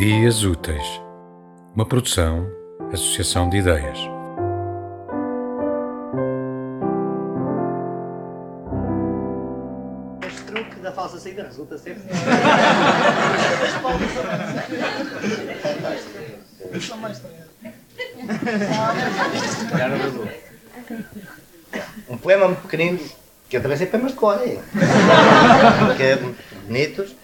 Ideias Úteis, uma produção, associação de ideias. Este truque da falsa saída resulta sempre. Um poema muito pequenino, que eu também sei poemas de cor, é? que é bonitos,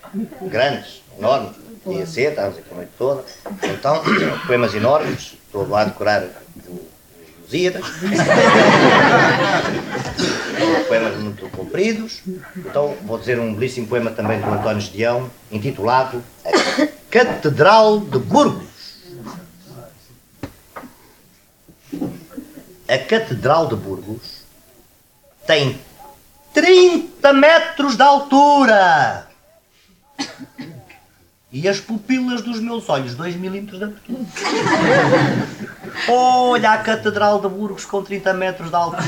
grandes, enormes, estávamos aqui a noite toda. Então, poemas enormes, estou lá a decorar o Lusíadas. poemas muito compridos. Então, vou dizer um belíssimo poema também do António Gedeão, intitulado A Catedral de Burgos. A Catedral de Burgos tem 30 metros de altura. E as pupilas dos meus olhos, 2 milímetros de abertura. Olha a Catedral de Burgos com 30 metros de altura.